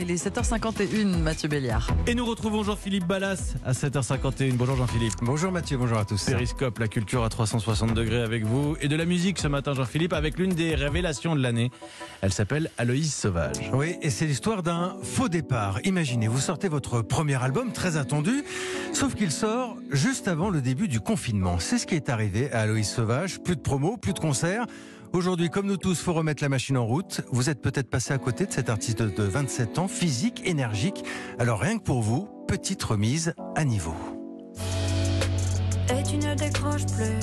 Il est 7h51, Mathieu Béliard. Et nous retrouvons Jean-Philippe Ballas à 7h51. Bonjour Jean-Philippe. Bonjour Mathieu, bonjour à tous. Périscope, la culture à 360 degrés avec vous. Et de la musique ce matin, Jean-Philippe, avec l'une des révélations de l'année. Elle s'appelle Aloïse Sauvage. Oui, et c'est l'histoire d'un faux départ. Imaginez, vous sortez votre premier album très attendu, sauf qu'il sort juste avant le début du confinement. C'est ce qui est arrivé à Aloïse Sauvage. Plus de promos, plus de concerts. Aujourd'hui, comme nous tous, faut remettre la machine en route. Vous êtes peut-être passé à côté de cet artiste de 27 ans, physique, énergique. Alors rien que pour vous, petite remise à niveau. Et tu ne décroches plus.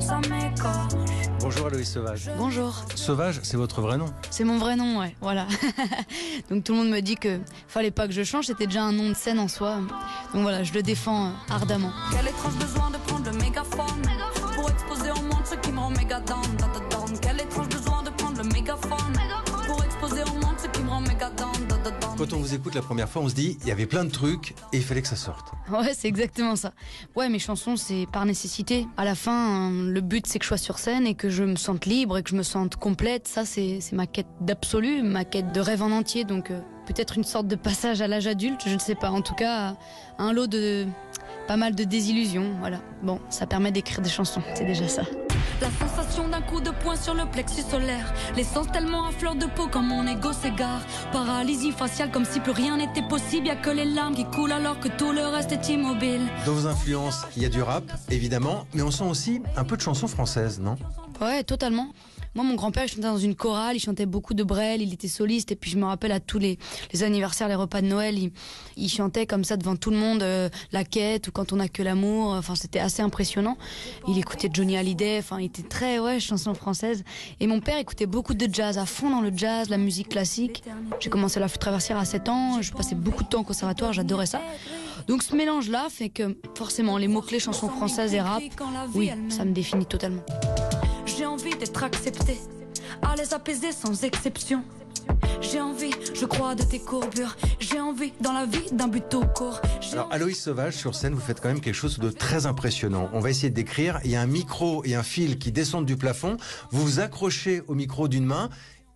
Ça m'écorche. Bonjour Aloïse Sauvage. Bonjour, Sauvage, c'est votre vrai nom c'est mon vrai nom, ouais, voilà. Donc tout le monde me dit que fallait pas que je change, c'était déjà un nom de scène en soi. Donc voilà, je le défends ardemment. Quel étrange besoin de prendre le mégaphone? Pour exposer au monde ce qui me rend méga down. Quel étrange besoin de prendre le mégaphone? Pour exposer au monde ce qui me rend méga down. Quand on vous écoute la première fois, on se dit, il y avait plein de trucs et il fallait que ça sorte. Ouais, c'est exactement ça. Ouais, mes chansons, c'est par nécessité. À la fin, euh, le but, c'est que je sois sur scène et que je me sente libre et que je me sente complète. Ça, c'est c'est ma quête d'absolu, ma quête de rêve en entier. Donc, euh, peut-être une sorte de passage à l'âge adulte, je ne sais pas. En tout cas, un lot de pas mal de désillusions. Voilà. Bon, ça permet d'écrire des chansons, c'est déjà ça. La sensation d'un coup de poing sur le plexus solaire. L'essence tellement à fleur de peau quand mon ego s'égare. Paralysie faciale comme si plus rien n'était possible. Y a que les larmes qui coulent alors que tout le reste est immobile. Dans vos influences, il y a du rap, évidemment, mais on sent aussi un peu de chansons françaises, non? Ouais, totalement. Moi, mon grand-père, il chantait dans une chorale, il chantait beaucoup de Brel, il était soliste, et puis je me rappelle à tous les, anniversaires, les repas de Noël, il, il chantait comme ça devant tout le monde, euh, La Quête, ou Quand on n'a que l'amour, enfin, c'était assez impressionnant. Il écoutait Johnny Hallyday, enfin, il était très, ouais, chanson française. Et mon père écoutait beaucoup de jazz, à fond dans le jazz, la musique classique. J'ai commencé la flûte traversière à 7 ans, je passais beaucoup de temps au conservatoire, j'adorais ça. Donc ce mélange-là fait que, forcément, les mots-clés chansons françaises et rap, oui, ça me définit totalement. J'ai envie d'être accepté, à les apaiser sans exception. J'ai envie, je crois, de tes courbures. J'ai envie, dans la vie, d'un but au court. Alors, Aloïs Sauvage, sur scène, vous faites quand même quelque chose de très impressionnant. On va essayer de décrire. Il y a un micro et un fil qui descendent du plafond. Vous vous accrochez au micro d'une main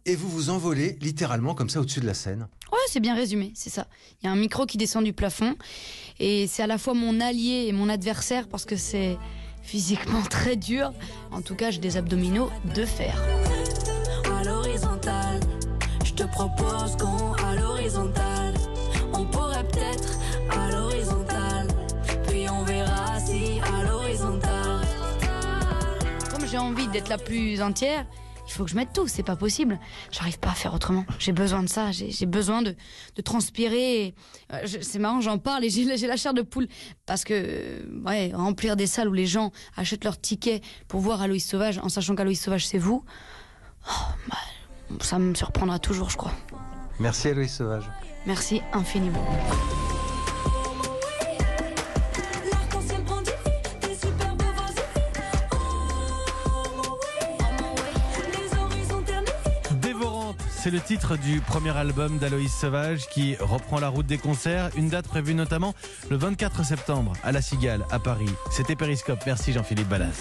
et vous vous envolez littéralement comme ça au-dessus de la scène. Ouais, c'est bien résumé, c'est ça. Il y a un micro qui descend du plafond et c'est à la fois mon allié et mon adversaire parce que c'est physiquement très dur. En tout cas, j'ai des abdominaux de fer. à l'horizontale. Je te propose qu'on à l'horizontale. On pourrait peut-être à l'horizontale. Puis on verra si à l'horizontale. Comme j'ai envie d'être la plus entière, il faut que je mette tout, c'est pas possible. J'arrive pas à faire autrement. J'ai besoin de ça, j'ai besoin de, de transpirer. Euh, C'est marrant, j'en parle et j'ai la- j'ai la chair de poule. Parce que, euh, ouais, remplir des salles où les gens achètent leurs tickets pour voir Aloïs Sauvage, en sachant qu'Aloïs Sauvage c'est vous, oh, bah, ça me surprendra toujours, je crois. Merci Aloïs Sauvage. Merci infiniment. C'est le titre du premier album d'Aloïse Sauvage qui reprend la route des concerts. Une date prévue notamment le 24 septembre à La Cigale, à Paris. C'était Périscope. Merci Jean-Philippe Ballas.